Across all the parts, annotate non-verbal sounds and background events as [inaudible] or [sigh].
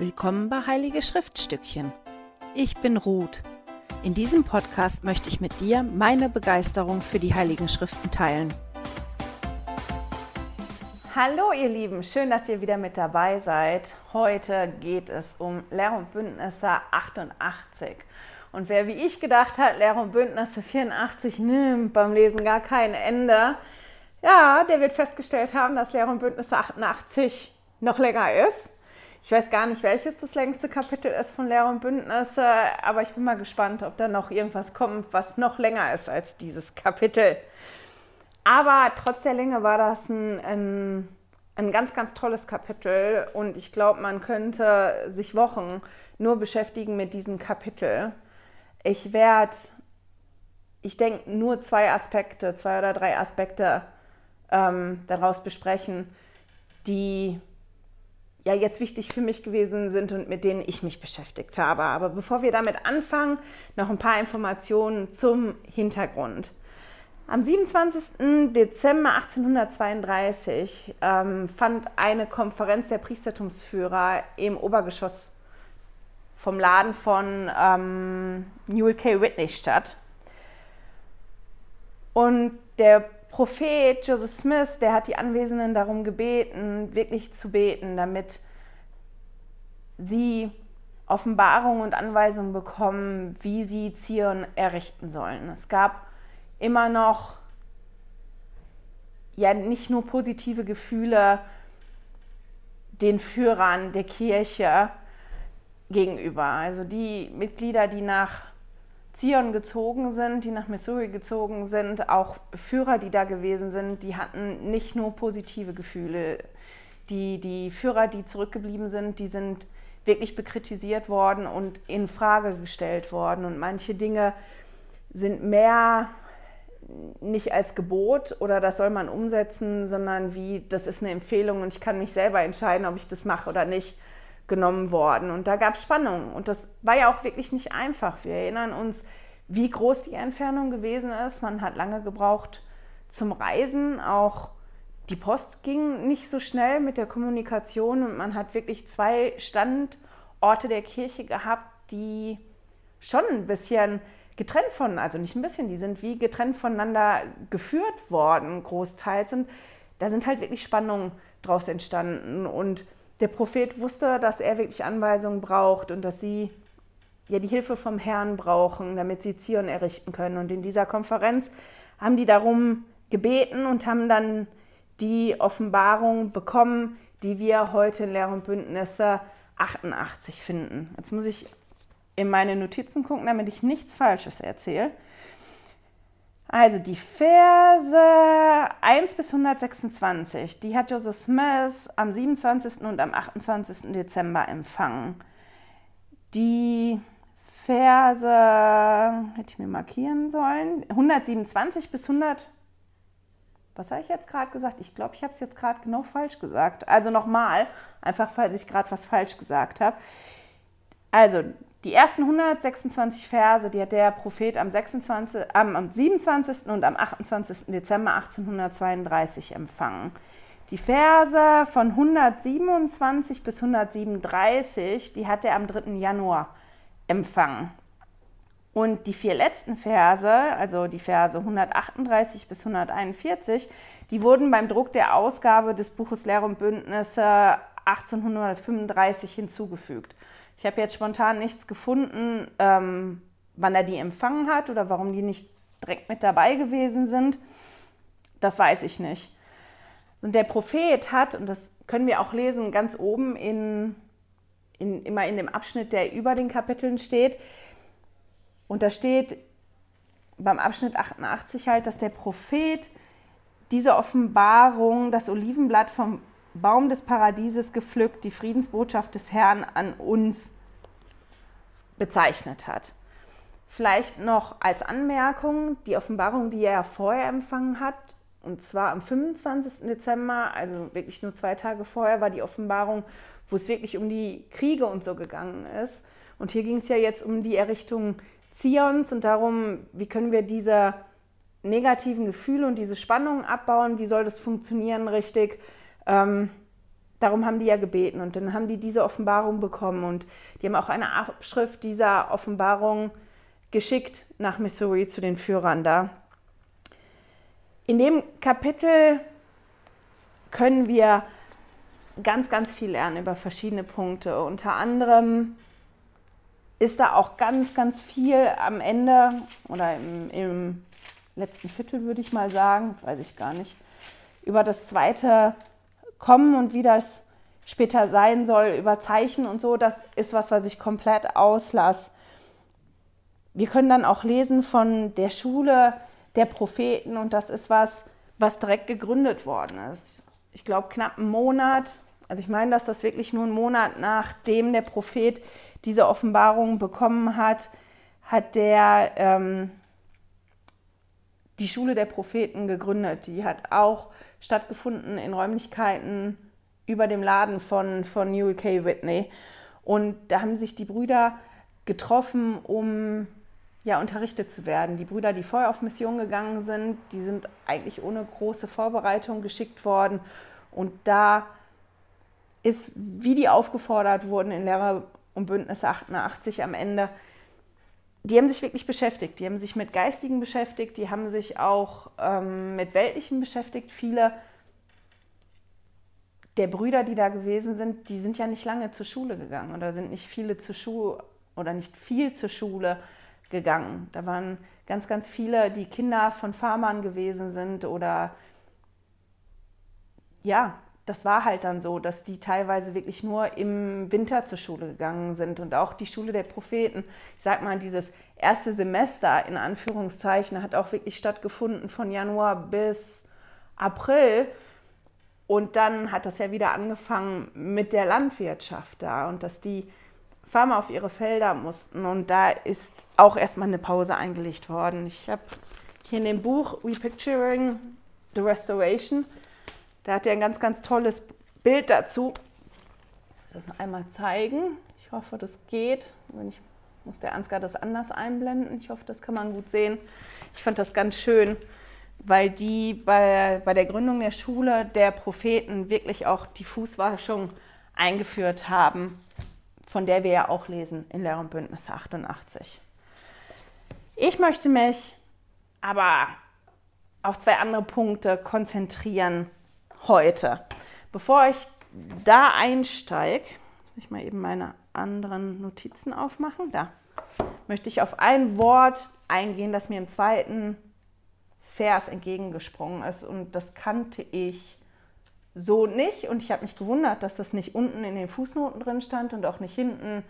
Willkommen bei Heilige Schriftstückchen. Ich bin Ruth. In diesem Podcast möchte ich mit dir meine Begeisterung für die Heiligen Schriften teilen. Hallo ihr Lieben, schön, dass ihr wieder mit dabei seid. Heute geht es um Lehr- und Bündnisse 88. Und wer wie ich gedacht hat, Lehr- und Bündnisse 84 nimmt beim Lesen gar kein Ende, ja, der wird festgestellt haben, dass Lehr- und Bündnisse 88 noch länger ist. Ich weiß gar nicht, welches das längste Kapitel ist von Lehr und Bündnisse, aber ich bin mal gespannt, ob da noch irgendwas kommt, was noch länger ist als dieses Kapitel. Aber trotz der Länge war das ein, ein, ein ganz, ganz tolles Kapitel und ich glaube, man könnte sich Wochen nur beschäftigen mit diesem Kapitel. Ich werde, ich denke, nur zwei Aspekte, zwei oder drei Aspekte ähm, daraus besprechen, die ja jetzt wichtig für mich gewesen sind und mit denen ich mich beschäftigt habe. Aber bevor wir damit anfangen, noch ein paar Informationen zum Hintergrund. Am 27. Dezember 1832 ähm, fand eine Konferenz der Priestertumsführer im Obergeschoss vom Laden von ähm, Newell K. Whitney statt. Und der Prophet Joseph Smith, der hat die Anwesenden darum gebeten, wirklich zu beten, damit sie Offenbarungen und Anweisungen bekommen, wie sie Zion errichten sollen. Es gab immer noch ja nicht nur positive Gefühle den Führern der Kirche gegenüber. Also die Mitglieder, die nach Zion gezogen sind, die nach Missouri gezogen sind, auch Führer, die da gewesen sind, die hatten nicht nur positive Gefühle. Die, die Führer, die zurückgeblieben sind, die sind wirklich bekritisiert worden und in Frage gestellt worden. Und manche Dinge sind mehr nicht als Gebot oder das soll man umsetzen, sondern wie, das ist eine Empfehlung und ich kann mich selber entscheiden, ob ich das mache oder nicht genommen worden. Und da gab es Spannungen. Und das war ja auch wirklich nicht einfach. Wir erinnern uns, wie groß die Entfernung gewesen ist. Man hat lange gebraucht zum Reisen. Auch die Post ging nicht so schnell mit der Kommunikation. Und man hat wirklich zwei Standorte der Kirche gehabt, die schon ein bisschen getrennt von, also nicht ein bisschen, die sind wie getrennt voneinander geführt worden, großteils. Und da sind halt wirklich Spannungen draus entstanden. Und der Prophet wusste, dass er wirklich Anweisungen braucht und dass sie ja die Hilfe vom Herrn brauchen, damit sie Zion errichten können. Und in dieser Konferenz haben die darum gebeten und haben dann die Offenbarung bekommen, die wir heute in Lehr und Bündnisse 88 finden. Jetzt muss ich in meine Notizen gucken, damit ich nichts Falsches erzähle. Also die Verse 1 bis 126, die hat Joseph Smith am 27. und am 28. Dezember empfangen. Die Verse, hätte ich mir markieren sollen, 127 bis 100, was habe ich jetzt gerade gesagt? Ich glaube, ich habe es jetzt gerade genau falsch gesagt. Also nochmal, einfach falls ich gerade was falsch gesagt habe. Also die ersten 126 Verse, die hat der Prophet am, 26, am 27. und am 28. Dezember 1832 empfangen. Die Verse von 127 bis 137, die hat er am 3. Januar empfangen. Und die vier letzten Verse, also die Verse 138 bis 141, die wurden beim Druck der Ausgabe des Buches Lehr und Bündnisse 1835 hinzugefügt. Ich habe jetzt spontan nichts gefunden, ähm, wann er die empfangen hat oder warum die nicht direkt mit dabei gewesen sind. Das weiß ich nicht. Und der Prophet hat, und das können wir auch lesen, ganz oben in, in, immer in dem Abschnitt, der über den Kapiteln steht. Und da steht beim Abschnitt 88 halt, dass der Prophet diese Offenbarung, das Olivenblatt vom Baum des Paradieses gepflückt, die Friedensbotschaft des Herrn an uns bezeichnet hat. Vielleicht noch als Anmerkung, die Offenbarung, die er vorher empfangen hat, und zwar am 25. Dezember, also wirklich nur zwei Tage vorher, war die Offenbarung, wo es wirklich um die Kriege und so gegangen ist. Und hier ging es ja jetzt um die Errichtung Zions und darum, wie können wir diese negativen Gefühle und diese Spannungen abbauen, wie soll das funktionieren richtig. Ähm, darum haben die ja gebeten und dann haben die diese Offenbarung bekommen und die haben auch eine Abschrift dieser Offenbarung geschickt nach Missouri zu den Führern da. In dem Kapitel können wir ganz, ganz viel lernen über verschiedene Punkte. Unter anderem ist da auch ganz, ganz viel am Ende oder im, im letzten Viertel, würde ich mal sagen, weiß ich gar nicht, über das zweite Kommen und wie das später sein soll, über Zeichen und so. Das ist was, was ich komplett auslasse. Wir können dann auch lesen von der Schule der Propheten und das ist was, was direkt gegründet worden ist. Ich glaube, knapp einen Monat, also ich meine, dass das wirklich nur einen Monat nachdem der Prophet diese Offenbarung bekommen hat, hat der ähm, die Schule der Propheten gegründet. Die hat auch stattgefunden in Räumlichkeiten über dem Laden von, von Newell K. Whitney. Und da haben sich die Brüder getroffen, um ja, unterrichtet zu werden. Die Brüder, die vorher auf Mission gegangen sind, die sind eigentlich ohne große Vorbereitung geschickt worden. Und da ist, wie die aufgefordert wurden in Lehrer und Bündnis 88 am Ende, die haben sich wirklich beschäftigt. Die haben sich mit Geistigen beschäftigt, die haben sich auch ähm, mit Weltlichen beschäftigt. Viele der Brüder, die da gewesen sind, die sind ja nicht lange zur Schule gegangen oder sind nicht viele zur Schule oder nicht viel zur Schule gegangen. Da waren ganz, ganz viele, die Kinder von Farmern gewesen sind oder ja, das war halt dann so, dass die teilweise wirklich nur im Winter zur Schule gegangen sind und auch die Schule der Propheten. Ich sag mal, dieses erste Semester in Anführungszeichen hat auch wirklich stattgefunden von Januar bis April. Und dann hat das ja wieder angefangen mit der Landwirtschaft da und dass die Farmer auf ihre Felder mussten. Und da ist auch erstmal eine Pause eingelegt worden. Ich habe hier in dem Buch Repicturing the Restoration da hat er ein ganz, ganz tolles Bild dazu. Ich muss das noch einmal zeigen. Ich hoffe, das geht. Wenn ich muss der Ansgar das anders einblenden. Ich hoffe, das kann man gut sehen. Ich fand das ganz schön, weil die bei, bei der Gründung der Schule der Propheten wirklich auch die Fußwaschung eingeführt haben, von der wir ja auch lesen in Lehr und Bündnis 88. Ich möchte mich aber auf zwei andere Punkte konzentrieren, heute. Bevor ich da einsteige, muss ich mal eben meine anderen Notizen aufmachen. Da möchte ich auf ein Wort eingehen, das mir im zweiten Vers entgegengesprungen ist. Und das kannte ich so nicht. Und ich habe mich gewundert, dass das nicht unten in den Fußnoten drin stand und auch nicht hinten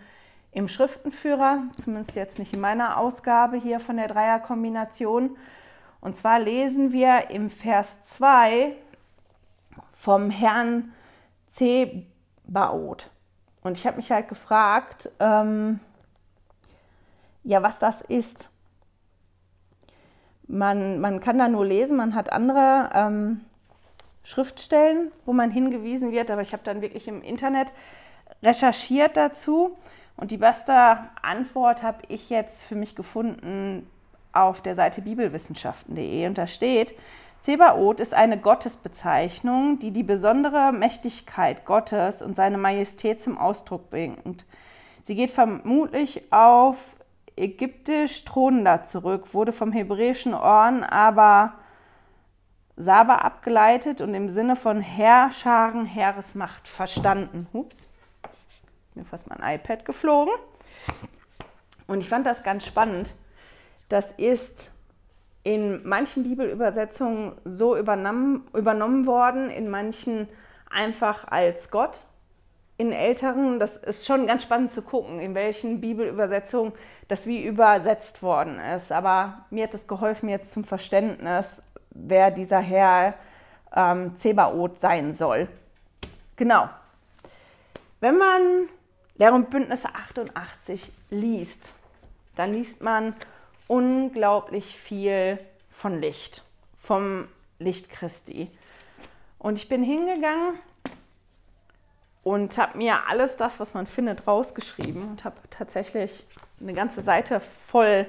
im Schriftenführer, zumindest jetzt nicht in meiner Ausgabe hier von der Dreierkombination. Und zwar lesen wir im Vers 2 vom Herrn Zebaoth. Und ich habe mich halt gefragt, ähm, ja, was das ist. Man, man kann da nur lesen, man hat andere ähm, Schriftstellen, wo man hingewiesen wird, aber ich habe dann wirklich im Internet recherchiert dazu. Und die beste Antwort habe ich jetzt für mich gefunden auf der Seite bibelwissenschaften.de. Und da steht, Zebaoth ist eine Gottesbezeichnung, die die besondere Mächtigkeit Gottes und seine Majestät zum Ausdruck bringt. Sie geht vermutlich auf ägyptisch Thronender zurück, wurde vom hebräischen Orn aber Saba abgeleitet und im Sinne von Herrscharen, Heeresmacht verstanden. Hups, mir fast mein iPad geflogen. Und ich fand das ganz spannend. Das ist in manchen Bibelübersetzungen so übernommen, übernommen worden, in manchen einfach als Gott. In älteren, das ist schon ganz spannend zu gucken, in welchen Bibelübersetzungen das wie übersetzt worden ist. Aber mir hat es geholfen jetzt zum Verständnis, wer dieser Herr ähm, Zebaoth sein soll. Genau. Wenn man Lehr und Bündnisse 88 liest, dann liest man unglaublich viel von Licht, vom Licht Christi. Und ich bin hingegangen und habe mir alles das, was man findet, rausgeschrieben und habe tatsächlich eine ganze Seite voll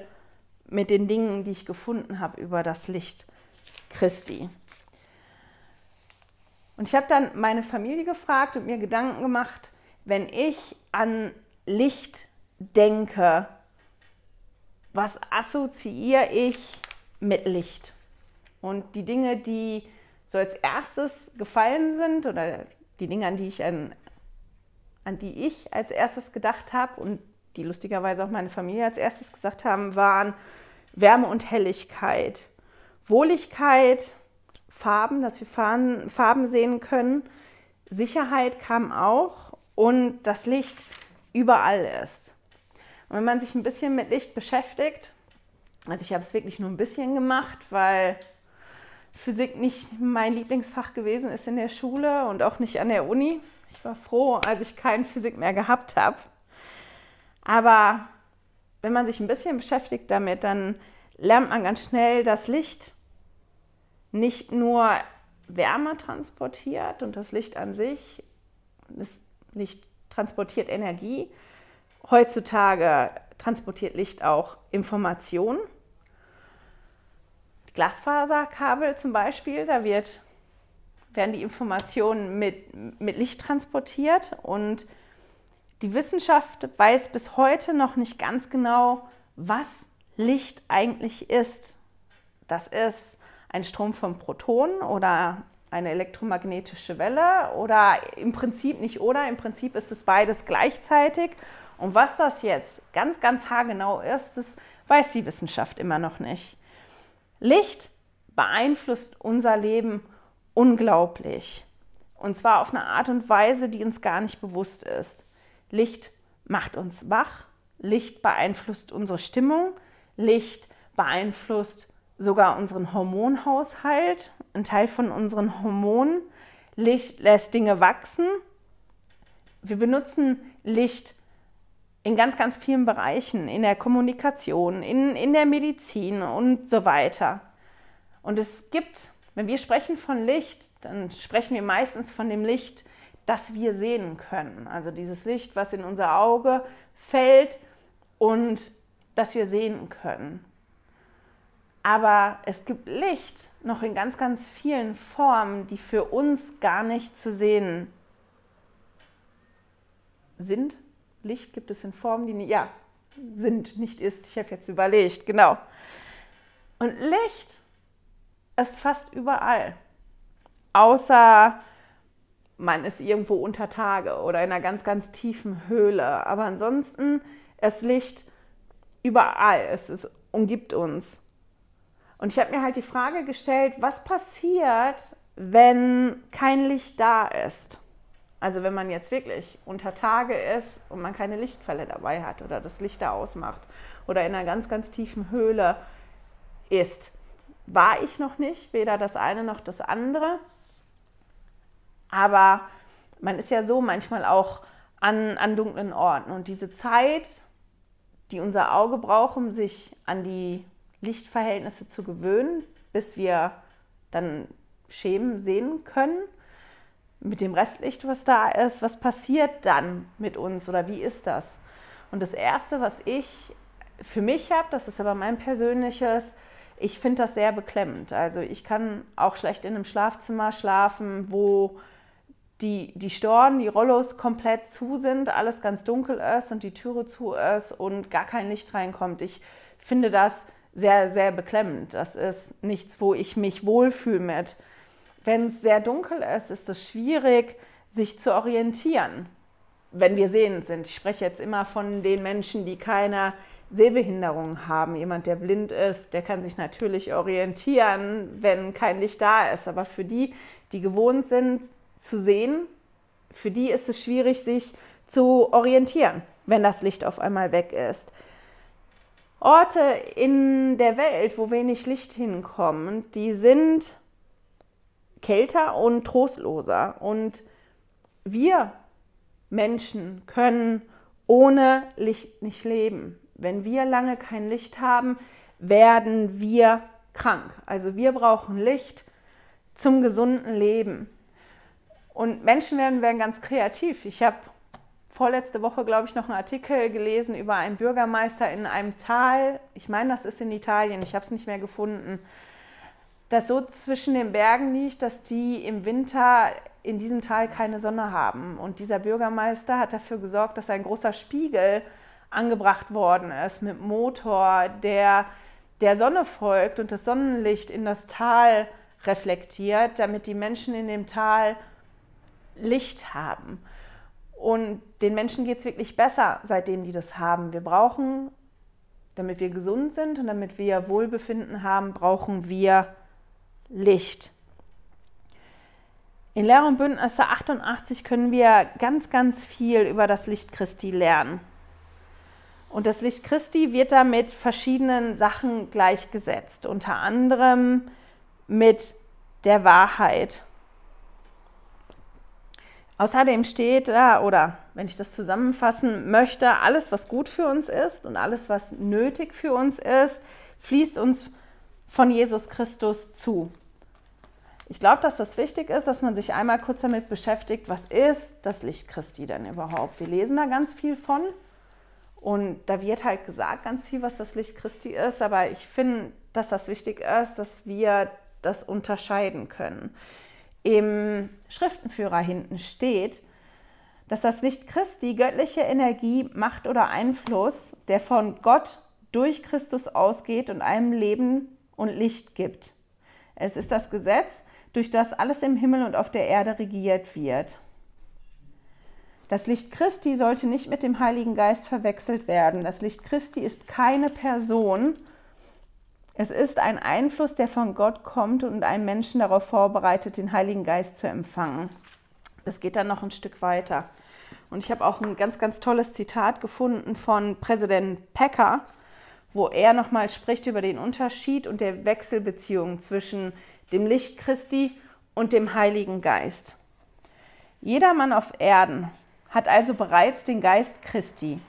mit den Dingen, die ich gefunden habe über das Licht Christi. Und ich habe dann meine Familie gefragt und mir Gedanken gemacht, wenn ich an Licht denke, was assoziiere ich mit Licht? Und die Dinge, die so als erstes gefallen sind oder die Dinge, an die ich, an, an die ich als erstes gedacht habe und die lustigerweise auch meine Familie als erstes gesagt haben, waren Wärme und Helligkeit, Wohligkeit, Farben, dass wir Farben sehen können. Sicherheit kam auch und das Licht überall ist. Und wenn man sich ein bisschen mit Licht beschäftigt, also ich habe es wirklich nur ein bisschen gemacht, weil Physik nicht mein Lieblingsfach gewesen ist in der Schule und auch nicht an der Uni. Ich war froh, als ich keine Physik mehr gehabt habe. Aber wenn man sich ein bisschen beschäftigt damit, dann lernt man ganz schnell, dass Licht nicht nur Wärme transportiert und das Licht an sich, das Licht transportiert Energie. Heutzutage transportiert Licht auch Informationen. Glasfaserkabel zum Beispiel, da wird, werden die Informationen mit, mit Licht transportiert und die Wissenschaft weiß bis heute noch nicht ganz genau, was Licht eigentlich ist. Das ist ein Strom von Protonen oder eine elektromagnetische Welle oder im Prinzip nicht oder, im Prinzip ist es beides gleichzeitig. Und was das jetzt ganz, ganz haargenau ist, das weiß die Wissenschaft immer noch nicht. Licht beeinflusst unser Leben unglaublich. Und zwar auf eine Art und Weise, die uns gar nicht bewusst ist. Licht macht uns wach, Licht beeinflusst unsere Stimmung, Licht beeinflusst sogar unseren Hormonhaushalt, ein Teil von unseren Hormonen. Licht lässt Dinge wachsen. Wir benutzen Licht in ganz, ganz vielen Bereichen, in der Kommunikation, in, in der Medizin und so weiter. Und es gibt, wenn wir sprechen von Licht, dann sprechen wir meistens von dem Licht, das wir sehen können. Also dieses Licht, was in unser Auge fällt und das wir sehen können. Aber es gibt Licht noch in ganz, ganz vielen Formen, die für uns gar nicht zu sehen sind. Licht gibt es in Formen, die nicht, ja, sind, nicht ist. Ich habe jetzt überlegt, genau. Und Licht ist fast überall. Außer man ist irgendwo unter Tage oder in einer ganz, ganz tiefen Höhle. Aber ansonsten ist Licht überall. Es ist, umgibt uns. Und ich habe mir halt die Frage gestellt, was passiert, wenn kein Licht da ist? Also wenn man jetzt wirklich unter Tage ist und man keine Lichtquelle dabei hat oder das Licht da ausmacht oder in einer ganz, ganz tiefen Höhle ist. War ich noch nicht, weder das eine noch das andere. Aber man ist ja so manchmal auch an, an dunklen Orten. Und diese Zeit, die unser Auge braucht, um sich an die Lichtverhältnisse zu gewöhnen, bis wir dann Schemen sehen können. Mit dem Restlicht, was da ist, was passiert dann mit uns oder wie ist das? Und das Erste, was ich für mich habe, das ist aber mein persönliches, ich finde das sehr beklemmend. Also ich kann auch schlecht in einem Schlafzimmer schlafen, wo die, die Storen, die Rollos komplett zu sind, alles ganz dunkel ist und die Türe zu ist und gar kein Licht reinkommt. Ich finde das sehr, sehr beklemmend. Das ist nichts, wo ich mich wohlfühle mit. Wenn es sehr dunkel ist, ist es schwierig, sich zu orientieren, wenn wir sehend sind. Ich spreche jetzt immer von den Menschen, die keine Sehbehinderung haben. Jemand, der blind ist, der kann sich natürlich orientieren, wenn kein Licht da ist. Aber für die, die gewohnt sind zu sehen, für die ist es schwierig, sich zu orientieren, wenn das Licht auf einmal weg ist. Orte in der Welt, wo wenig Licht hinkommt, die sind kälter und trostloser. Und wir Menschen können ohne Licht nicht leben. Wenn wir lange kein Licht haben, werden wir krank. Also wir brauchen Licht zum gesunden Leben. Und Menschen werden, werden ganz kreativ. Ich habe vorletzte Woche, glaube ich, noch einen Artikel gelesen über einen Bürgermeister in einem Tal. Ich meine, das ist in Italien, ich habe es nicht mehr gefunden. Das so zwischen den Bergen liegt, dass die im Winter in diesem Tal keine Sonne haben. Und dieser Bürgermeister hat dafür gesorgt, dass ein großer Spiegel angebracht worden ist mit Motor, der der Sonne folgt und das Sonnenlicht in das Tal reflektiert, damit die Menschen in dem Tal Licht haben. Und den Menschen geht es wirklich besser, seitdem die das haben. Wir brauchen, damit wir gesund sind und damit wir Wohlbefinden haben, brauchen wir Licht. In Lehre und Bündnisse 88 können wir ganz, ganz viel über das Licht Christi lernen. Und das Licht Christi wird da mit verschiedenen Sachen gleichgesetzt, unter anderem mit der Wahrheit. Außerdem steht da, oder wenn ich das zusammenfassen möchte, alles, was gut für uns ist und alles, was nötig für uns ist, fließt uns von Jesus Christus zu. Ich glaube, dass das wichtig ist, dass man sich einmal kurz damit beschäftigt, was ist das Licht Christi denn überhaupt? Wir lesen da ganz viel von und da wird halt gesagt ganz viel, was das Licht Christi ist, aber ich finde, dass das wichtig ist, dass wir das unterscheiden können. Im Schriftenführer hinten steht, dass das Licht Christi göttliche Energie, Macht oder Einfluss, der von Gott durch Christus ausgeht und einem Leben und Licht gibt. Es ist das Gesetz, durch das alles im Himmel und auf der Erde regiert wird. Das Licht Christi sollte nicht mit dem Heiligen Geist verwechselt werden. Das Licht Christi ist keine Person. Es ist ein Einfluss, der von Gott kommt und einen Menschen darauf vorbereitet, den Heiligen Geist zu empfangen. Das geht dann noch ein Stück weiter. Und ich habe auch ein ganz, ganz tolles Zitat gefunden von Präsident Pecker, wo er nochmal spricht über den Unterschied und der Wechselbeziehung zwischen dem Licht Christi und dem Heiligen Geist. Jeder Mann auf Erden hat also bereits den Geist Christi.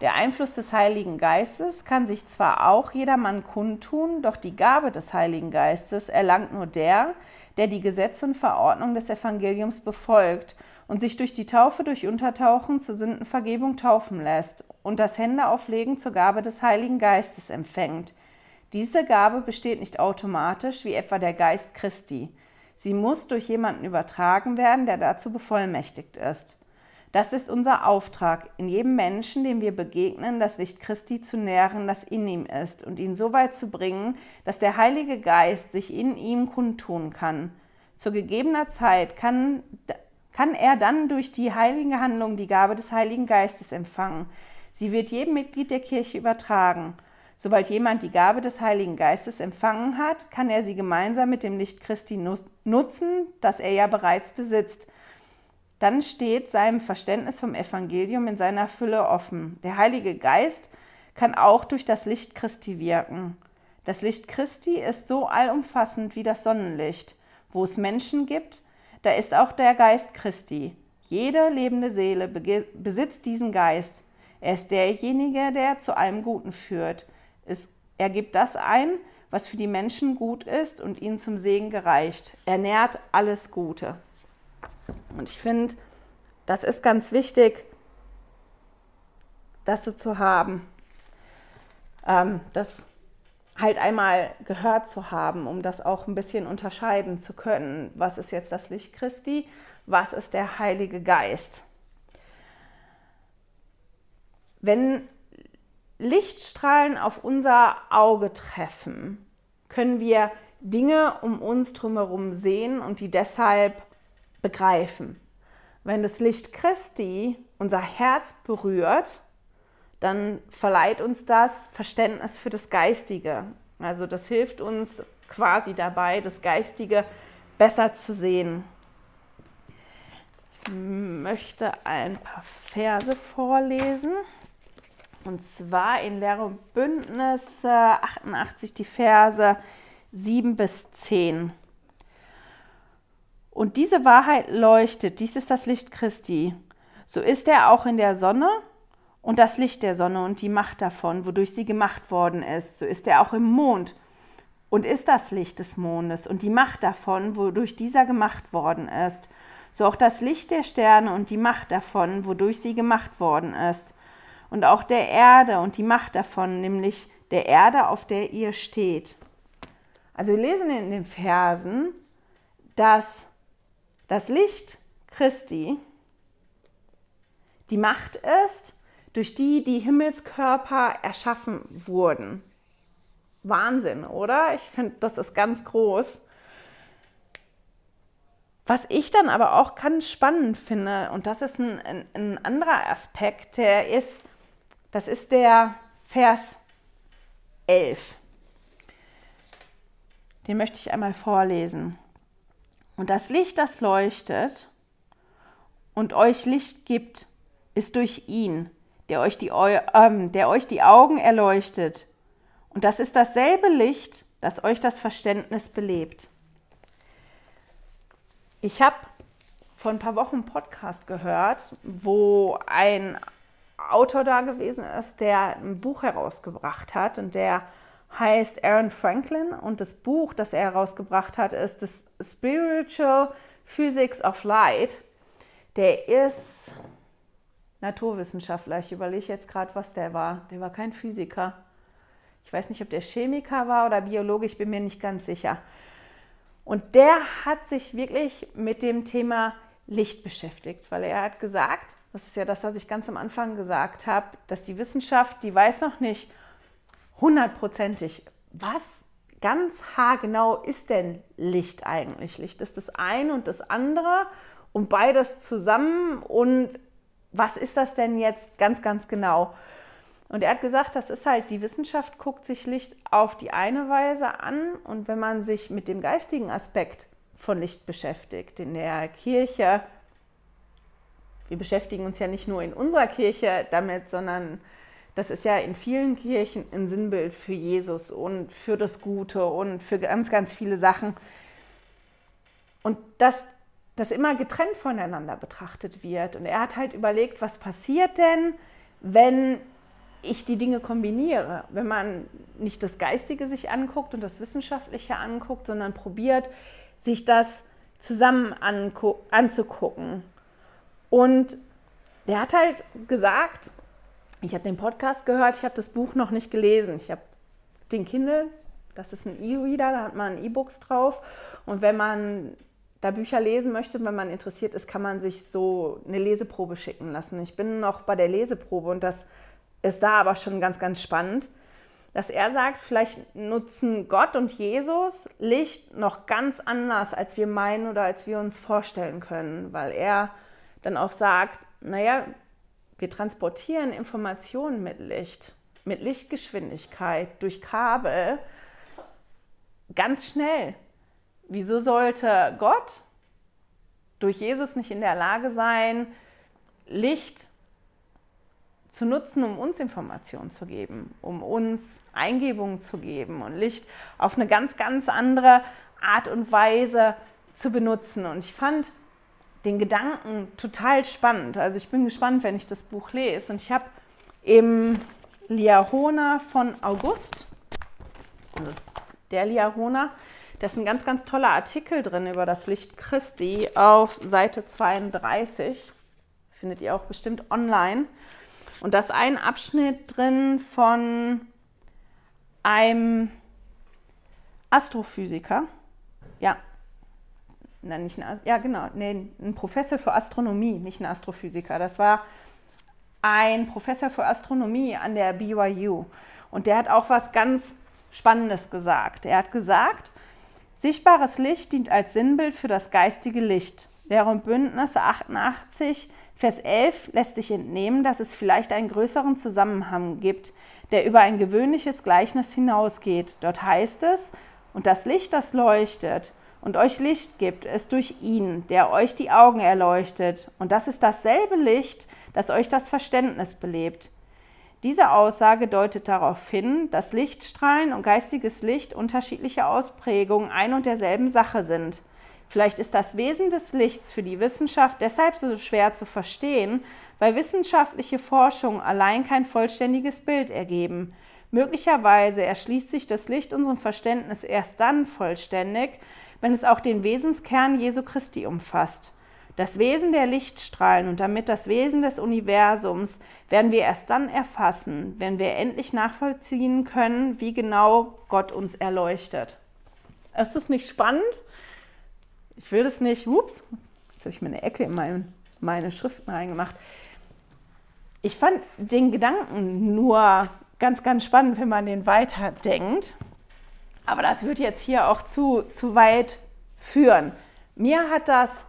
Der Einfluss des Heiligen Geistes kann sich zwar auch jedermann kundtun, doch die Gabe des Heiligen Geistes erlangt nur der, der die Gesetze und Verordnungen des Evangeliums befolgt und sich durch die Taufe durch Untertauchen zur Sündenvergebung taufen lässt und das Händeauflegen zur Gabe des Heiligen Geistes empfängt. Diese Gabe besteht nicht automatisch wie etwa der Geist Christi. Sie muss durch jemanden übertragen werden, der dazu bevollmächtigt ist. Das ist unser Auftrag, in jedem Menschen, dem wir begegnen, das Licht Christi zu nähren, das in ihm ist, und ihn so weit zu bringen, dass der Heilige Geist sich in ihm kundtun kann. Zu gegebener Zeit kann, kann er dann durch die heilige Handlung die Gabe des Heiligen Geistes empfangen. Sie wird jedem Mitglied der Kirche übertragen. Sobald jemand die Gabe des Heiligen Geistes empfangen hat, kann er sie gemeinsam mit dem Licht Christi nutzen, das er ja bereits besitzt dann steht seinem Verständnis vom Evangelium in seiner Fülle offen. Der Heilige Geist kann auch durch das Licht Christi wirken. Das Licht Christi ist so allumfassend wie das Sonnenlicht. Wo es Menschen gibt, da ist auch der Geist Christi. Jede lebende Seele besitzt diesen Geist. Er ist derjenige, der zu allem Guten führt. Er gibt das ein, was für die Menschen gut ist und ihnen zum Segen gereicht. Er nährt alles Gute. Und ich finde, das ist ganz wichtig, das so zu haben. Ähm, das halt einmal gehört zu haben, um das auch ein bisschen unterscheiden zu können. Was ist jetzt das Licht Christi? Was ist der Heilige Geist? Wenn Lichtstrahlen auf unser Auge treffen, können wir Dinge um uns drumherum sehen und die deshalb begreifen. Wenn das Licht Christi unser Herz berührt, dann verleiht uns das Verständnis für das Geistige. Also das hilft uns quasi dabei, das Geistige besser zu sehen. Ich möchte ein paar Verse vorlesen. Und zwar in Lehre und Bündnis 88 die Verse 7 bis 10. Und diese Wahrheit leuchtet, dies ist das Licht Christi. So ist er auch in der Sonne und das Licht der Sonne und die Macht davon, wodurch sie gemacht worden ist. So ist er auch im Mond und ist das Licht des Mondes und die Macht davon, wodurch dieser gemacht worden ist. So auch das Licht der Sterne und die Macht davon, wodurch sie gemacht worden ist. Und auch der Erde und die Macht davon, nämlich der Erde, auf der ihr steht. Also wir lesen in den Versen, dass Das Licht Christi die Macht ist, durch die die Himmelskörper erschaffen wurden. Wahnsinn, oder? Ich finde, das ist ganz groß. Was ich dann aber auch ganz spannend finde, und das ist ein, ein, ein anderer Aspekt, der ist, das ist der Vers 11. Den möchte ich einmal vorlesen. Und das Licht, das leuchtet und euch Licht gibt, ist durch ihn, der euch die, äh, der euch die Augen erleuchtet. Und das ist dasselbe Licht, das euch das Verständnis belebt. Ich habe vor ein paar Wochen einen Podcast gehört, wo ein Autor da gewesen ist, der ein Buch herausgebracht hat und der heißt Aaron Franklin und das Buch, das er herausgebracht hat, ist das Spiritual Physics of Light. Der ist Naturwissenschaftler. Ich überlege jetzt gerade, was der war. Der war kein Physiker. Ich weiß nicht, ob der Chemiker war oder Biologe, ich bin mir nicht ganz sicher. Und der hat sich wirklich mit dem Thema Licht beschäftigt, weil er hat gesagt, das ist ja das, was ich ganz am Anfang gesagt habe, dass die Wissenschaft, die weiß noch nicht hundertprozentig, was ganz haargenau ist denn Licht eigentlich? Licht ist das eine und das andere und beides zusammen und was ist das denn jetzt ganz, ganz genau? Und er hat gesagt, das ist halt, die Wissenschaft guckt sich Licht auf die eine Weise an und wenn man sich mit dem geistigen Aspekt von Licht beschäftigt, in der Kirche, wir beschäftigen uns ja nicht nur in unserer Kirche damit, sondern das ist ja in vielen Kirchen ein Sinnbild für Jesus und für das Gute und für ganz, ganz viele Sachen. Und das das immer getrennt voneinander betrachtet wird. Und er hat halt überlegt, was passiert denn, wenn ich die Dinge kombiniere, wenn man nicht das Geistige sich anguckt und das Wissenschaftliche anguckt, sondern probiert, sich das zusammen anzugucken. Und der hat halt gesagt, ich habe den Podcast gehört, ich habe das Buch noch nicht gelesen. Ich habe den Kindle, das ist ein E-Reader, da hat man E-Books drauf. Und wenn man da Bücher lesen möchte, wenn man interessiert ist, kann man sich so eine Leseprobe schicken lassen. Ich bin noch bei der Leseprobe und das ist da aber schon ganz, ganz spannend, dass er sagt, vielleicht nutzen Gott und Jesus Licht noch ganz anders, als wir meinen oder als wir uns vorstellen können, weil er dann auch sagt, naja, wir transportieren Informationen mit Licht, mit Lichtgeschwindigkeit durch Kabel ganz schnell. Wieso sollte Gott durch Jesus nicht in der Lage sein, Licht zu nutzen, um uns Informationen zu geben, um uns Eingebungen zu geben und Licht auf eine ganz, ganz andere Art und Weise zu benutzen. Und ich fand den Gedanken total spannend. Also ich bin gespannt, wenn ich das Buch lese. Und ich habe im Liahona von August, das ist der Liahona, da ist ein ganz, ganz toller Artikel drin über das Licht Christi auf Seite 32. Findet ihr auch bestimmt online. Und da ist ein Abschnitt drin von einem Astrophysiker. Ja, Nein, nicht ein, ja genau, nee, ein Professor für Astronomie, nicht ein Astrophysiker. Das war ein Professor für Astronomie an der BYU. Und der hat auch was ganz Spannendes gesagt. Er hat gesagt, Sichtbares Licht dient als Sinnbild für das geistige Licht. Lehre und Bündnisse 88, Vers 11 lässt sich entnehmen, dass es vielleicht einen größeren Zusammenhang gibt, der über ein gewöhnliches Gleichnis hinausgeht. Dort heißt es, und das Licht, das leuchtet und euch Licht gibt, ist durch ihn, der euch die Augen erleuchtet. Und das ist dasselbe Licht, das euch das Verständnis belebt. Diese Aussage deutet darauf hin, dass Lichtstrahlen und geistiges Licht unterschiedliche Ausprägungen ein und derselben Sache sind. Vielleicht ist das Wesen des Lichts für die Wissenschaft deshalb so schwer zu verstehen, weil wissenschaftliche Forschung allein kein vollständiges Bild ergeben. Möglicherweise erschließt sich das Licht unserem Verständnis erst dann vollständig, wenn es auch den Wesenskern Jesu Christi umfasst. Das Wesen der Lichtstrahlen und damit das Wesen des Universums werden wir erst dann erfassen, wenn wir endlich nachvollziehen können, wie genau Gott uns erleuchtet. Ist das nicht spannend? Ich will das nicht, ups, Jetzt habe ich mir eine Ecke in mein, meine Schriften reingemacht. Ich fand den Gedanken nur ganz, ganz spannend, wenn man den weiterdenkt. Aber das wird jetzt hier auch zu, zu weit führen. Mir hat das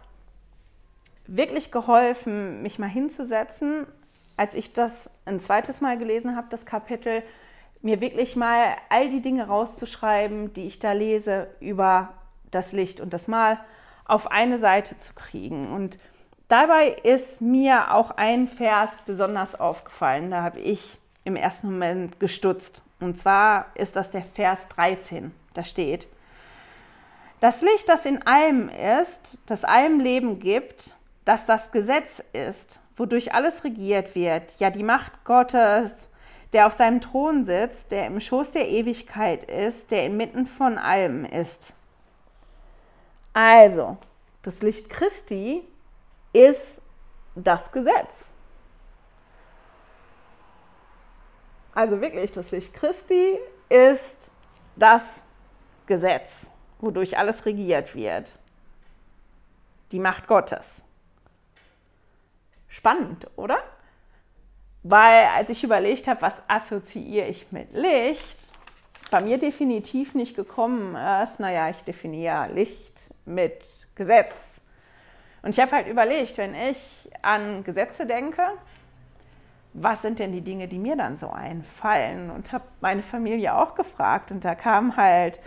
wirklich geholfen, mich mal hinzusetzen, als ich das ein zweites Mal gelesen habe, das Kapitel, mir wirklich mal all die Dinge rauszuschreiben, die ich da lese über das Licht und das Mal auf eine Seite zu kriegen. Und dabei ist mir auch ein Vers besonders aufgefallen. Da habe ich im ersten Moment gestutzt. Und zwar ist das der Vers 13. Da steht, das Licht, das in allem ist, das allem Leben gibt, das das Gesetz ist, wodurch alles regiert wird, ja die Macht Gottes, der auf seinem Thron sitzt, der im Schoß der Ewigkeit ist, der inmitten von allem ist. Also, das Licht Christi ist das Gesetz. Also wirklich, das Licht Christi ist das Gesetz, wodurch alles regiert wird. Die Macht Gottes. Spannend, oder? Weil als ich überlegt habe, was assoziiere ich mit Licht, bei mir definitiv nicht gekommen ist, naja, ich definiere Licht mit Gesetz. Und ich habe halt überlegt, wenn ich an Gesetze denke, was sind denn die Dinge, die mir dann so einfallen? Und habe meine Familie auch gefragt. Und da kam halt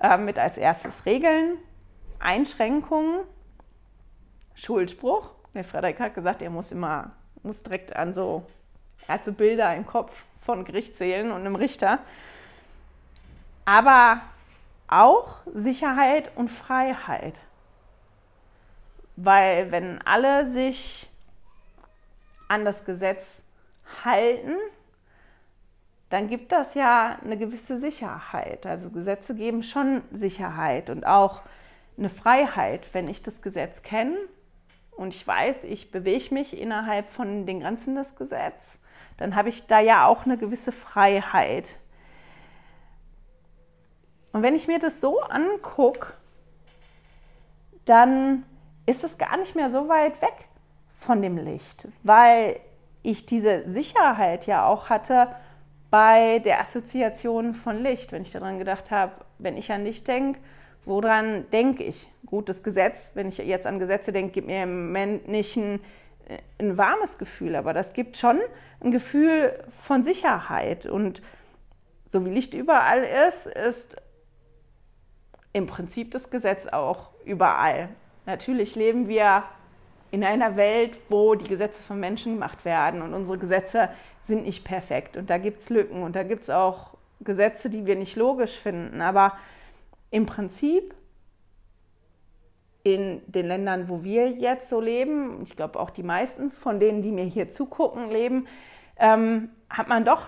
äh, mit als erstes Regeln, Einschränkungen, Schuldspruch. Der Frederik hat gesagt, er muss immer, muss direkt an so, er hat so Bilder im Kopf von Gerichtssälen und einem Richter. Aber auch Sicherheit und Freiheit. Weil wenn alle sich an das Gesetz halten, dann gibt das ja eine gewisse Sicherheit. Also Gesetze geben schon Sicherheit und auch eine Freiheit, wenn ich das Gesetz kenne und ich weiß, ich bewege mich innerhalb von den Grenzen des Gesetzes, dann habe ich da ja auch eine gewisse Freiheit. Und wenn ich mir das so angucke, dann ist es gar nicht mehr so weit weg von dem Licht, weil ich diese Sicherheit ja auch hatte bei der Assoziation von Licht, wenn ich daran gedacht habe, wenn ich an Licht denke, woran denke ich? Gutes Gesetz, wenn ich jetzt an Gesetze denke, gibt mir im Moment nicht ein, äh, ein warmes Gefühl, aber das gibt schon ein Gefühl von Sicherheit. Und so wie Licht überall ist, ist im Prinzip das Gesetz auch überall. Natürlich leben wir in einer Welt, wo die Gesetze von Menschen gemacht werden und unsere Gesetze sind nicht perfekt und da gibt es Lücken und da gibt es auch Gesetze, die wir nicht logisch finden. Aber im Prinzip in den Ländern, wo wir jetzt so leben, ich glaube auch die meisten von denen, die mir hier zugucken, leben, ähm, hat man doch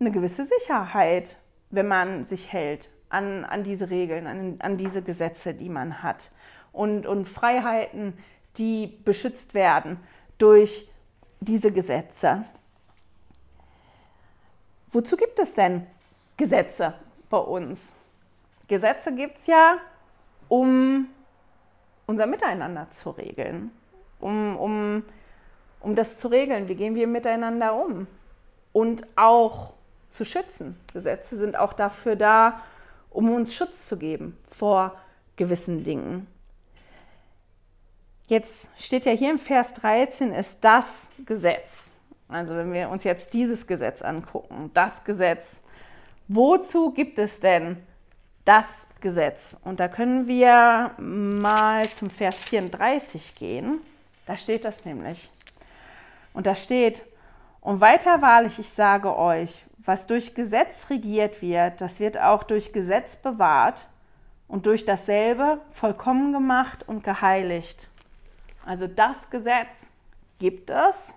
eine gewisse Sicherheit, wenn man sich hält an, an diese Regeln, an, an diese Gesetze, die man hat. Und, und Freiheiten, die beschützt werden durch diese Gesetze. Wozu gibt es denn Gesetze bei uns? Gesetze gibt es ja, um unser Miteinander zu regeln, um, um, um das zu regeln, wie gehen wir miteinander um und auch zu schützen. Gesetze sind auch dafür da, um uns Schutz zu geben vor gewissen Dingen. Jetzt steht ja hier im Vers 13, ist das Gesetz. Also wenn wir uns jetzt dieses Gesetz angucken, das Gesetz, wozu gibt es denn das Gesetz? Und da können wir mal zum Vers 34 gehen. Da steht das nämlich. Und da steht, und weiter wahrlich, ich sage euch, was durch Gesetz regiert wird, das wird auch durch Gesetz bewahrt und durch dasselbe vollkommen gemacht und geheiligt. Also das Gesetz gibt es,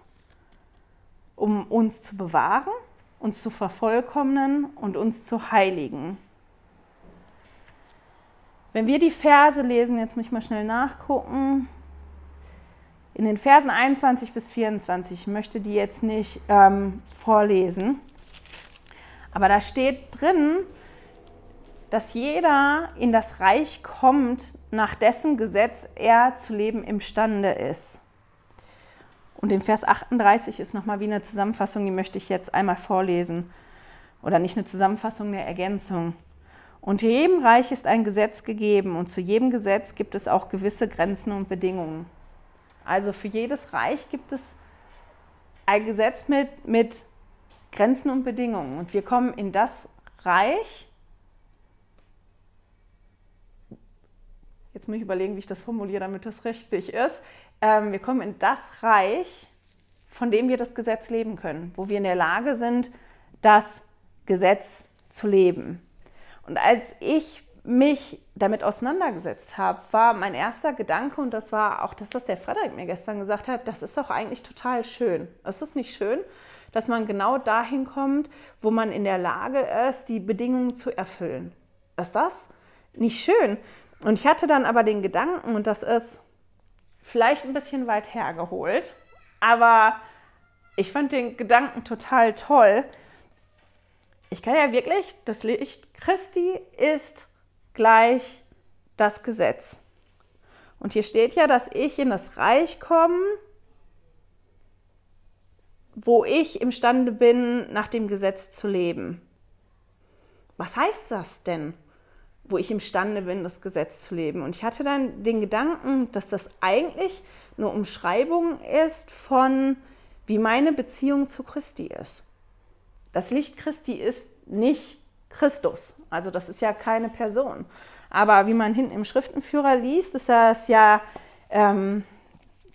um uns zu bewahren, uns zu vervollkommnen und uns zu heiligen. Wenn wir die Verse lesen, jetzt muss ich mal schnell nachgucken, in den Versen 21 bis 24, ich möchte die jetzt nicht ähm, vorlesen, aber da steht drin, dass jeder in das Reich kommt, nach dessen Gesetz er zu leben imstande ist. Und in Vers 38 ist nochmal wie eine Zusammenfassung, die möchte ich jetzt einmal vorlesen. Oder nicht eine Zusammenfassung, eine Ergänzung. Und jedem Reich ist ein Gesetz gegeben und zu jedem Gesetz gibt es auch gewisse Grenzen und Bedingungen. Also für jedes Reich gibt es ein Gesetz mit, mit Grenzen und Bedingungen. Und wir kommen in das Reich, jetzt muss ich überlegen, wie ich das formuliere, damit das richtig ist. Ähm, wir kommen in das Reich, von dem wir das Gesetz leben können, wo wir in der Lage sind, das Gesetz zu leben. Und als ich mich damit auseinandergesetzt habe, war mein erster Gedanke, und das war auch das, was der Frederik mir gestern gesagt hat, das ist doch eigentlich total schön. Es ist nicht schön, dass man genau dahin kommt, wo man in der Lage ist, die Bedingungen zu erfüllen. Ist das nicht schön? Und ich hatte dann aber den Gedanken, und das ist vielleicht ein bisschen weit hergeholt, aber ich fand den Gedanken total toll. Ich kann ja wirklich, das Licht Christi ist gleich das Gesetz. Und hier steht ja, dass ich in das Reich komme, wo ich imstande bin, nach dem Gesetz zu leben. Was heißt das denn, wo ich imstande bin, das Gesetz zu leben? Und ich hatte dann den Gedanken, dass das eigentlich eine Umschreibung ist von, wie meine Beziehung zu Christi ist. Das Licht Christi ist nicht Christus. Also das ist ja keine Person. Aber wie man hinten im Schriftenführer liest, ist das ja ähm,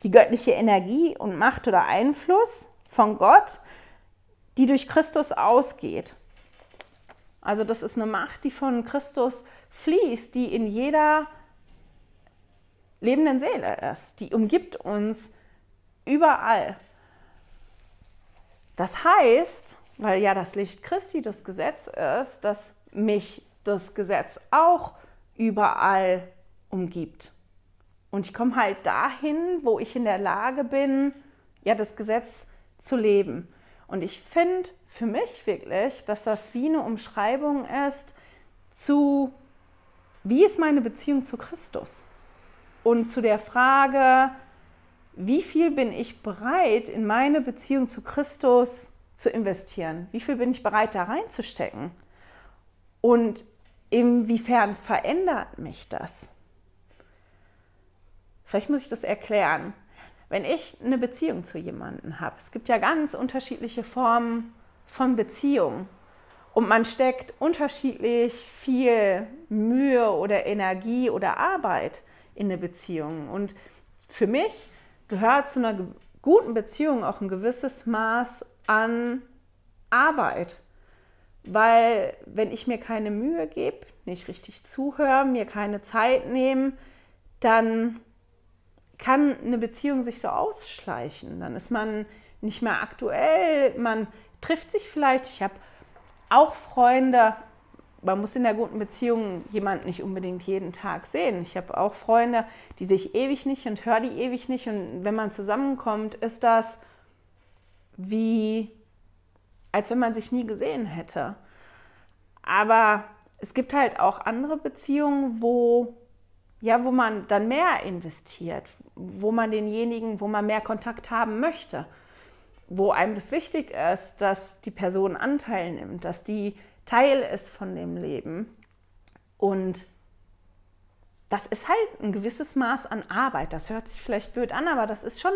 die göttliche Energie und Macht oder Einfluss von Gott, die durch Christus ausgeht. Also das ist eine Macht, die von Christus fließt, die in jeder lebenden Seele ist. Die umgibt uns überall. Das heißt, weil ja das Licht Christi das Gesetz ist, dass mich das Gesetz auch überall umgibt. Und ich komme halt dahin, wo ich in der Lage bin, ja, das Gesetz zu leben. Und ich finde für mich wirklich, dass das wie eine Umschreibung ist zu, wie ist meine Beziehung zu Christus? Und zu der Frage, wie viel bin ich bereit, in meine Beziehung zu Christus zu investieren? Wie viel bin ich bereit, da reinzustecken? Und inwiefern verändert mich das? Vielleicht muss ich das erklären. Wenn ich eine Beziehung zu jemandem habe, es gibt ja ganz unterschiedliche Formen von Beziehung und man steckt unterschiedlich viel Mühe oder Energie oder Arbeit in eine Beziehung. Und für mich gehört zu einer guten Beziehung auch ein gewisses Maß an Arbeit. Weil wenn ich mir keine Mühe gebe, nicht richtig zuhöre, mir keine Zeit nehme, dann kann eine Beziehung sich so ausschleichen. Dann ist man nicht mehr aktuell, man trifft sich vielleicht. Ich habe auch Freunde, man muss in der guten Beziehung jemanden nicht unbedingt jeden Tag sehen. Ich habe auch Freunde, die sich ewig nicht und höre die ewig nicht. Und wenn man zusammenkommt, ist das wie, als wenn man sich nie gesehen hätte. Aber es gibt halt auch andere Beziehungen, wo, ja, wo man dann mehr investiert, wo man denjenigen, wo man mehr Kontakt haben möchte, wo einem das wichtig ist, dass die Person Anteil nimmt, dass die Teil ist von dem Leben. Und das ist halt ein gewisses Maß an Arbeit. Das hört sich vielleicht blöd an, aber das ist schon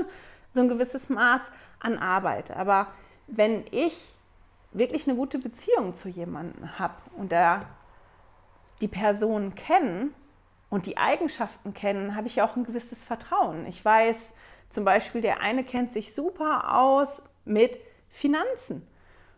so ein gewisses Maß an Arbeit. Aber wenn ich wirklich eine gute Beziehung zu jemandem habe und der die Person kennen und die Eigenschaften kennen, habe ich auch ein gewisses Vertrauen. Ich weiß zum Beispiel, der eine kennt sich super aus mit Finanzen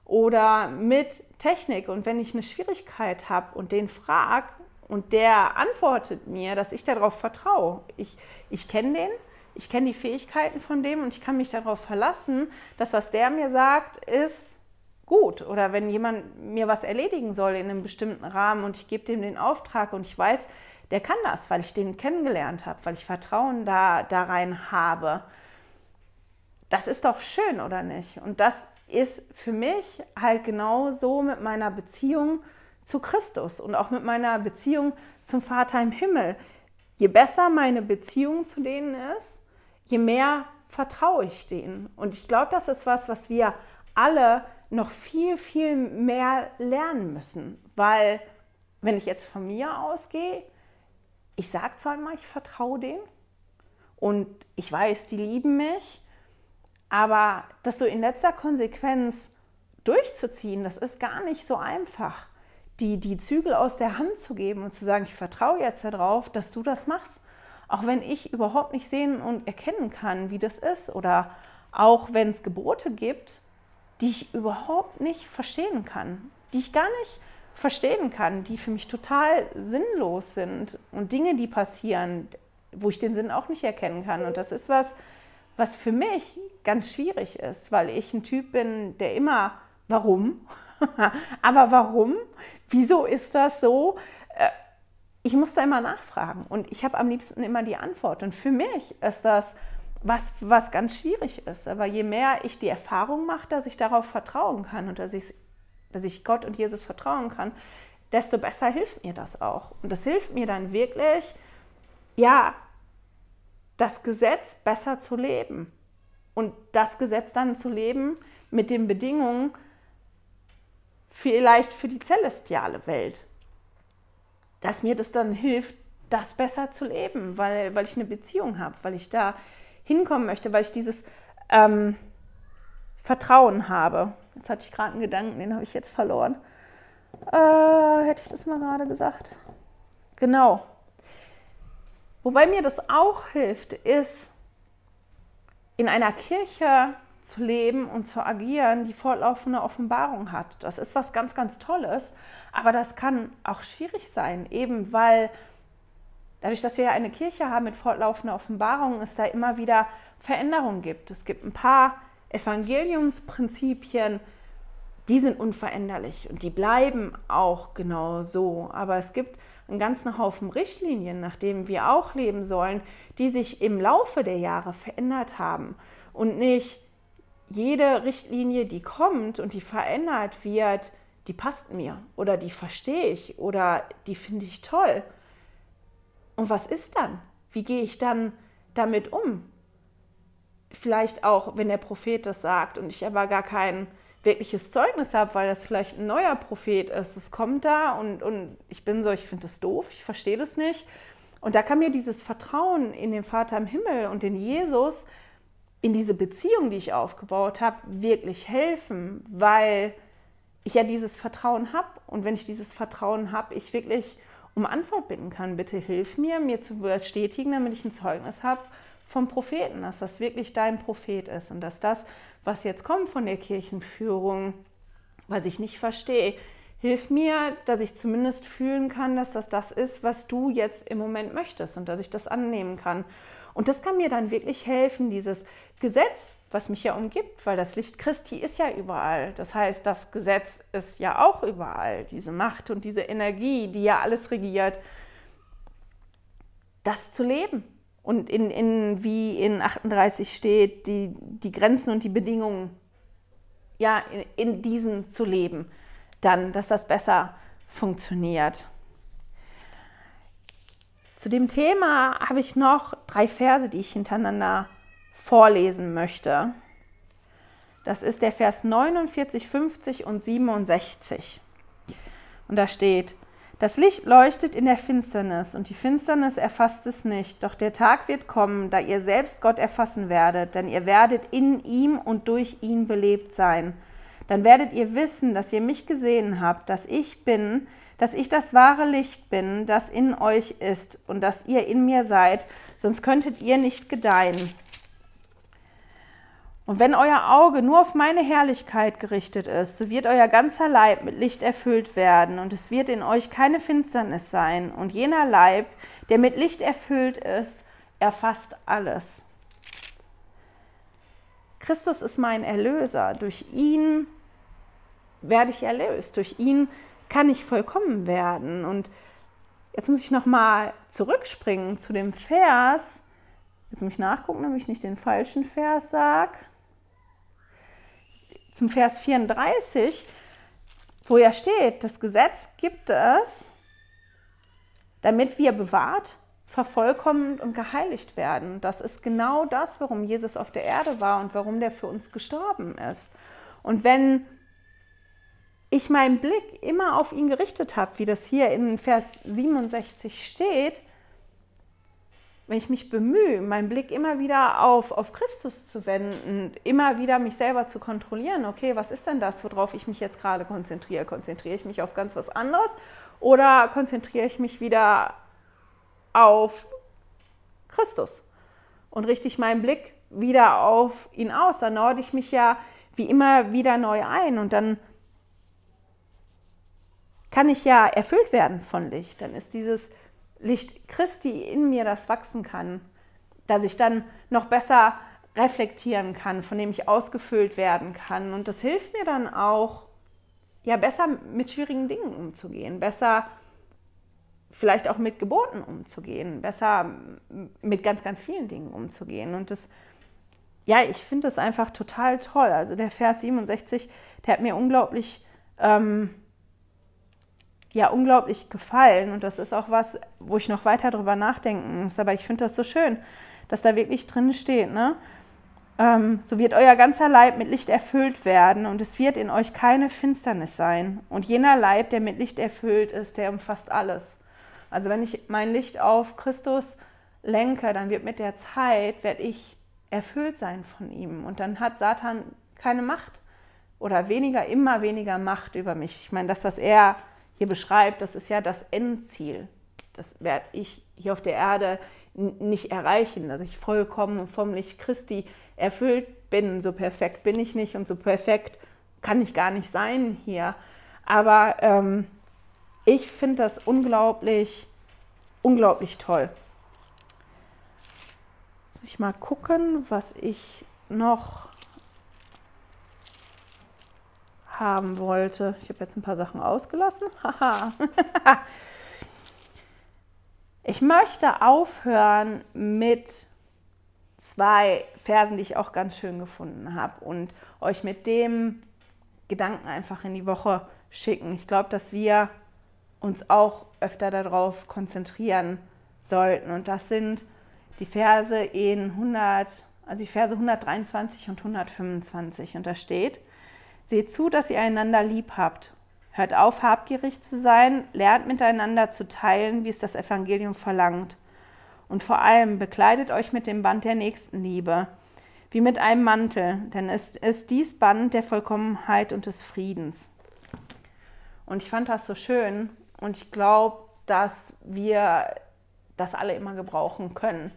oder mit Technik. Und wenn ich eine Schwierigkeit habe und den frage und der antwortet mir, dass ich darauf vertraue, ich, ich kenne den, ich kenne die Fähigkeiten von dem und ich kann mich darauf verlassen, dass was der mir sagt, ist gut. Oder wenn jemand mir was erledigen soll in einem bestimmten Rahmen und ich gebe dem den Auftrag und ich weiß, der kann das, weil ich den kennengelernt habe, weil ich Vertrauen da, da rein habe. Das ist doch schön, oder nicht? Und das ist für mich halt genau so mit meiner Beziehung zu Christus und auch mit meiner Beziehung zum Vater im Himmel. Je besser meine Beziehung zu denen ist, je mehr vertraue ich denen. Und ich glaube, das ist was, was wir alle noch viel, viel mehr lernen müssen. Weil, wenn ich jetzt von mir ausgehe, ich sage zwar immer, ich vertraue denen und ich weiß, die lieben mich, aber das so in letzter Konsequenz durchzuziehen, das ist gar nicht so einfach. Die, die Zügel aus der Hand zu geben und zu sagen, ich vertraue jetzt darauf, dass du das machst. Auch wenn ich überhaupt nicht sehen und erkennen kann, wie das ist. Oder auch wenn es Gebote gibt, die ich überhaupt nicht verstehen kann. Die ich gar nicht verstehen kann, die für mich total sinnlos sind. Und Dinge, die passieren, wo ich den Sinn auch nicht erkennen kann. Und das ist was, was für mich ganz schwierig ist, weil ich ein Typ bin, der immer, warum? [laughs] Aber warum? Wieso ist das so? Äh, ich muss da immer nachfragen und ich habe am liebsten immer die Antwort. Und für mich ist das was, was ganz schwierig ist. Aber je mehr ich die Erfahrung mache, dass ich darauf vertrauen kann und dass ich, dass ich Gott und Jesus vertrauen kann, desto besser hilft mir das auch. Und das hilft mir dann wirklich, ja, das Gesetz besser zu leben. Und das Gesetz dann zu leben mit den Bedingungen vielleicht für die celestiale Welt. Dass mir das dann hilft, das besser zu leben, weil, weil ich eine Beziehung habe, weil ich da hinkommen möchte, weil ich dieses ähm, Vertrauen habe. Jetzt hatte ich gerade einen Gedanken, den habe ich jetzt verloren. Äh, hätte ich das mal gerade gesagt? Genau. Wobei mir das auch hilft, ist in einer Kirche zu leben und zu agieren, die fortlaufende Offenbarung hat. Das ist was ganz, ganz Tolles, aber das kann auch schwierig sein, eben weil dadurch, dass wir eine Kirche haben mit fortlaufender Offenbarung, es da immer wieder Veränderungen gibt. Es gibt ein paar Evangeliumsprinzipien, die sind unveränderlich und die bleiben auch genau so. Aber es gibt einen ganzen Haufen Richtlinien, nach denen wir auch leben sollen, die sich im Laufe der Jahre verändert haben. Und nicht jede Richtlinie, die kommt und die verändert wird, die passt mir oder die verstehe ich oder die finde ich toll. Und was ist dann? Wie gehe ich dann damit um? Vielleicht auch, wenn der Prophet das sagt und ich aber gar kein wirkliches Zeugnis habe, weil das vielleicht ein neuer Prophet ist. Es kommt da und, und ich bin so, ich finde das doof, ich verstehe das nicht. Und da kann mir dieses Vertrauen in den Vater im Himmel und in Jesus, in diese Beziehung, die ich aufgebaut habe, wirklich helfen, weil ich ja dieses Vertrauen habe. Und wenn ich dieses Vertrauen habe, ich wirklich um Antwort bitten kann. Bitte hilf mir, mir zu bestätigen, damit ich ein Zeugnis habe vom Propheten, dass das wirklich dein Prophet ist und dass das, was jetzt kommt von der Kirchenführung, was ich nicht verstehe, hilf mir, dass ich zumindest fühlen kann, dass das das ist, was du jetzt im Moment möchtest und dass ich das annehmen kann. Und das kann mir dann wirklich helfen, dieses Gesetz, was mich ja umgibt, weil das Licht Christi ist ja überall. Das heißt, das Gesetz ist ja auch überall, diese Macht und diese Energie, die ja alles regiert, das zu leben und in, in, wie in 38 steht, die, die Grenzen und die Bedingungen ja, in, in diesen zu leben, dann, dass das besser funktioniert. Zu dem Thema habe ich noch drei Verse, die ich hintereinander vorlesen möchte. Das ist der Vers 49, 50 und 67. Und da steht, das Licht leuchtet in der Finsternis und die Finsternis erfasst es nicht. Doch der Tag wird kommen, da ihr selbst Gott erfassen werdet, denn ihr werdet in ihm und durch ihn belebt sein. Dann werdet ihr wissen, dass ihr mich gesehen habt, dass ich bin, dass ich das wahre Licht bin, das in euch ist und dass ihr in mir seid, sonst könntet ihr nicht gedeihen. Und wenn euer Auge nur auf meine Herrlichkeit gerichtet ist, so wird euer ganzer Leib mit Licht erfüllt werden, und es wird in euch keine Finsternis sein. Und jener Leib, der mit Licht erfüllt ist, erfasst alles. Christus ist mein Erlöser. Durch ihn werde ich erlöst. Durch ihn kann ich vollkommen werden. Und jetzt muss ich nochmal zurückspringen zu dem Vers. Jetzt muss ich nachgucken, damit ich nicht den falschen Vers sage zum Vers 34, wo ja steht, das Gesetz gibt es, damit wir bewahrt, vervollkommnet und geheiligt werden. Das ist genau das, warum Jesus auf der Erde war und warum der für uns gestorben ist. Und wenn ich meinen Blick immer auf ihn gerichtet habe, wie das hier in Vers 67 steht, wenn ich mich bemühe, meinen Blick immer wieder auf, auf Christus zu wenden, immer wieder mich selber zu kontrollieren, okay, was ist denn das, worauf ich mich jetzt gerade konzentriere? Konzentriere ich mich auf ganz was anderes oder konzentriere ich mich wieder auf Christus und richte ich meinen Blick wieder auf ihn aus? Dann norde ich mich ja wie immer wieder neu ein und dann kann ich ja erfüllt werden von Licht. Dann ist dieses Licht Christi in mir, das wachsen kann, dass ich dann noch besser reflektieren kann, von dem ich ausgefüllt werden kann. Und das hilft mir dann auch, ja, besser mit schwierigen Dingen umzugehen, besser vielleicht auch mit Geboten umzugehen, besser mit ganz, ganz vielen Dingen umzugehen. Und das, ja, ich finde das einfach total toll. Also der Vers 67, der hat mir unglaublich ähm, ja unglaublich gefallen. Und das ist auch was, wo ich noch weiter drüber nachdenken muss. Aber ich finde das so schön, dass da wirklich drin steht, ne? Ähm, so wird euer ganzer Leib mit Licht erfüllt werden und es wird in euch keine Finsternis sein. Und jener Leib, der mit Licht erfüllt ist, der umfasst alles. Also wenn ich mein Licht auf Christus lenke, dann wird mit der Zeit, werde ich erfüllt sein von ihm. Und dann hat Satan keine Macht oder weniger, immer weniger Macht über mich. Ich meine, das, was er hier beschreibt, das ist ja das Endziel. Das werde ich hier auf der Erde nicht erreichen, dass ich vollkommen vom Licht Christi erfüllt bin. So perfekt bin ich nicht und so perfekt kann ich gar nicht sein hier. Aber ähm, ich finde das unglaublich, unglaublich toll. Jetzt muss ich mal gucken, was ich noch haben wollte. Ich habe jetzt ein paar Sachen ausgelassen. [laughs] Ich möchte aufhören mit zwei Versen, die ich auch ganz schön gefunden habe und euch mit dem Gedanken einfach in die Woche schicken. Ich glaube, dass wir uns auch öfter darauf konzentrieren sollten. Und das sind die Verse in 100, also die Verse 123 und 125. Und da steht, Seht zu, dass ihr einander lieb habt. Hört auf, habgierig zu sein, lernt miteinander zu teilen, wie es das Evangelium verlangt. Und vor allem bekleidet euch mit dem Band der Nächstenliebe, wie mit einem Mantel, denn es ist dies Band der Vollkommenheit und des Friedens. Und ich fand das so schön und ich glaube, dass wir das alle immer gebrauchen können,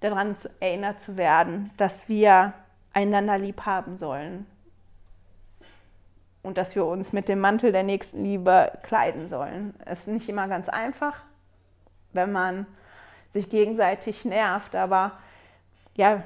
daran erinnert zu werden, dass wir einander lieb haben sollen, und dass wir uns mit dem Mantel der Nächstenliebe kleiden sollen. Es ist nicht immer ganz einfach, wenn man sich gegenseitig nervt, aber ja,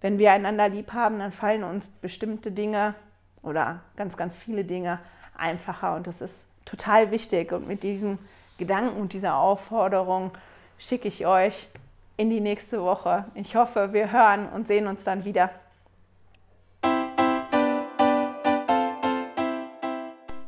wenn wir einander lieb haben, dann fallen uns bestimmte Dinge oder ganz, ganz viele Dinge einfacher und das ist total wichtig. Und mit diesem Gedanken und dieser Aufforderung schicke ich euch in die nächste Woche. Ich hoffe, wir hören und sehen uns dann wieder.